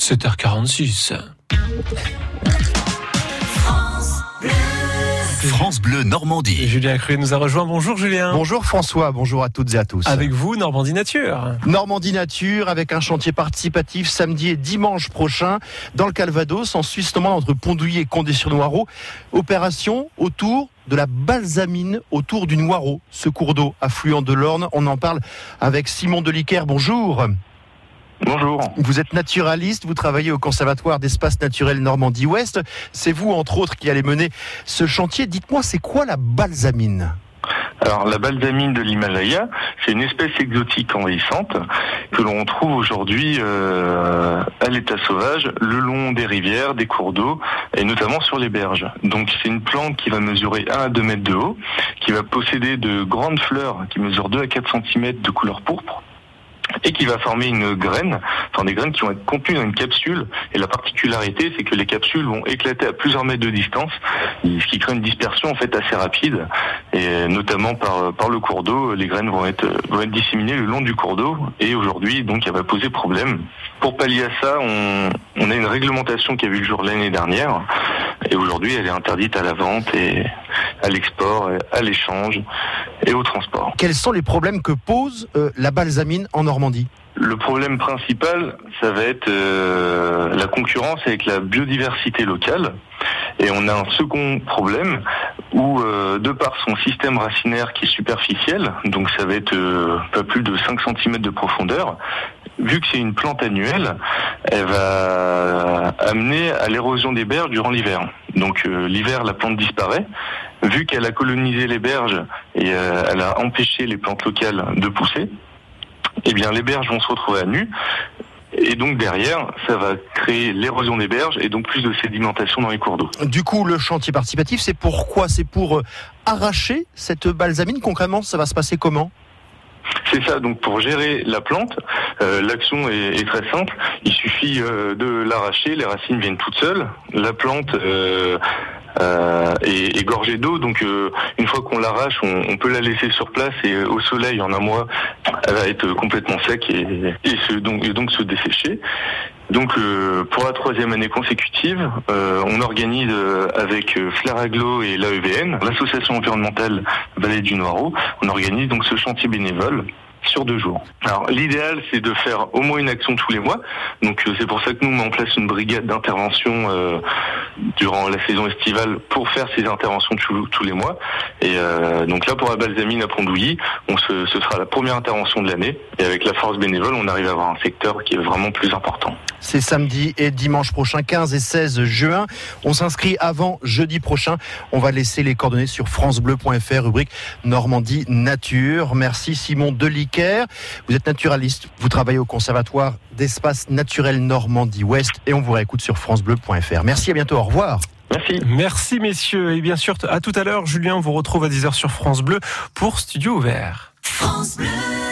7h46. France Bleu Normandie. Julien Cruet nous a rejoint. Bonjour Julien. Bonjour François, bonjour à toutes et à tous. Avec vous, Normandie Nature. Normandie Nature, avec un chantier participatif samedi et dimanche prochain dans le Calvados, en Suisse romande entre Pondouilly et Condé-sur-Noireau. Opération autour de la balsamine autour du Noireau, ce cours d'eau affluent de l'Orne. On en parle avec Simon Deliquer. Bonjour. Bonjour. Vous êtes naturaliste, vous travaillez au Conservatoire d'espace naturel Normandie-Ouest. C'est vous, entre autres, qui allez mener ce chantier. Dites-moi, c'est quoi la balsamine? Alors la balsamine de l'Himalaya, c'est une espèce exotique envahissante que l'on trouve aujourd'hui euh, à l'état sauvage le long des rivières, des cours d'eau et notamment sur les berges. Donc c'est une plante qui va mesurer 1 à 2 mètres de haut, qui va posséder de grandes fleurs qui mesurent 2 à 4 cm de couleur pourpre et qui va former une graine, enfin des graines qui vont être contenues dans une capsule. Et la particularité, c'est que les capsules vont éclater à plusieurs mètres de distance, ce qui crée une dispersion en fait assez rapide. Et notamment par par le cours d'eau, les graines vont être vont être disséminées le long du cours d'eau. Et aujourd'hui, donc, elle va poser problème. Pour pallier à ça, on, on a une réglementation qui a vu le jour l'année dernière. Et aujourd'hui, elle est interdite à la vente et à l'export, à l'échange et au transport. Quels sont les problèmes que pose euh, la balsamine en Normandie? Le problème principal, ça va être euh, la concurrence avec la biodiversité locale. Et on a un second problème où, euh, de par son système racinaire qui est superficiel, donc ça va être pas plus de 5 cm de profondeur, vu que c'est une plante annuelle, elle va amener à l'érosion des berges durant l'hiver. Donc l'hiver, la plante disparaît vu qu'elle a colonisé les berges et euh, elle a empêché les plantes locales de pousser, eh bien les berges vont se retrouver à nu. Et donc derrière, ça va créer l'érosion des berges et donc plus de sédimentation dans les cours d'eau. Du coup, le chantier participatif, c'est pourquoi? C'est pour euh, arracher cette balsamine? Concrètement, ça va se passer comment? C'est ça, donc pour gérer la plante, euh, l'action est, très simple. Il suffit de l'arracher, les racines viennent toutes seules. La plante euh, et, et, gorgée d'eau. Donc euh, une fois qu'on l'arrache, on, peut la laisser sur place et au soleil en un mois, elle va être complètement sec et, et, se, donc, et donc se dessécher. Donc euh, pour la troisième année consécutive, on organise avec Flair et l'AEVN, l'association environnementale Vallée du Noireau, on organise donc ce chantier bénévole sur deux jours. Alors l'idéal c'est de faire au moins une action tous les mois. Donc euh, c'est pour ça que nous on met en place une brigade d'intervention euh, durant la saison estivale pour faire ces interventions tous, les mois. Et euh, donc là pour la balsamine à Pondouilly, ce sera la première intervention de l'année. Et avec la force bénévole, on arrive à avoir un secteur qui est vraiment plus important. C'est samedi et dimanche prochain, 15 et 16 juin. On s'inscrit avant jeudi prochain. On va laisser les coordonnées sur francebleu.fr, rubrique Normandie Nature. Merci Simon Vous êtes naturaliste, vous travaillez au Conservatoire d'espace naturel Normandie-Ouest et on vous réécoute sur francebleu.fr. Merci, à bientôt, au revoir. Merci. Merci messieurs et bien sûr à tout à l'heure Julien vous retrouve à 10h sur France Bleu pour Studio Ouvert. France Bleu.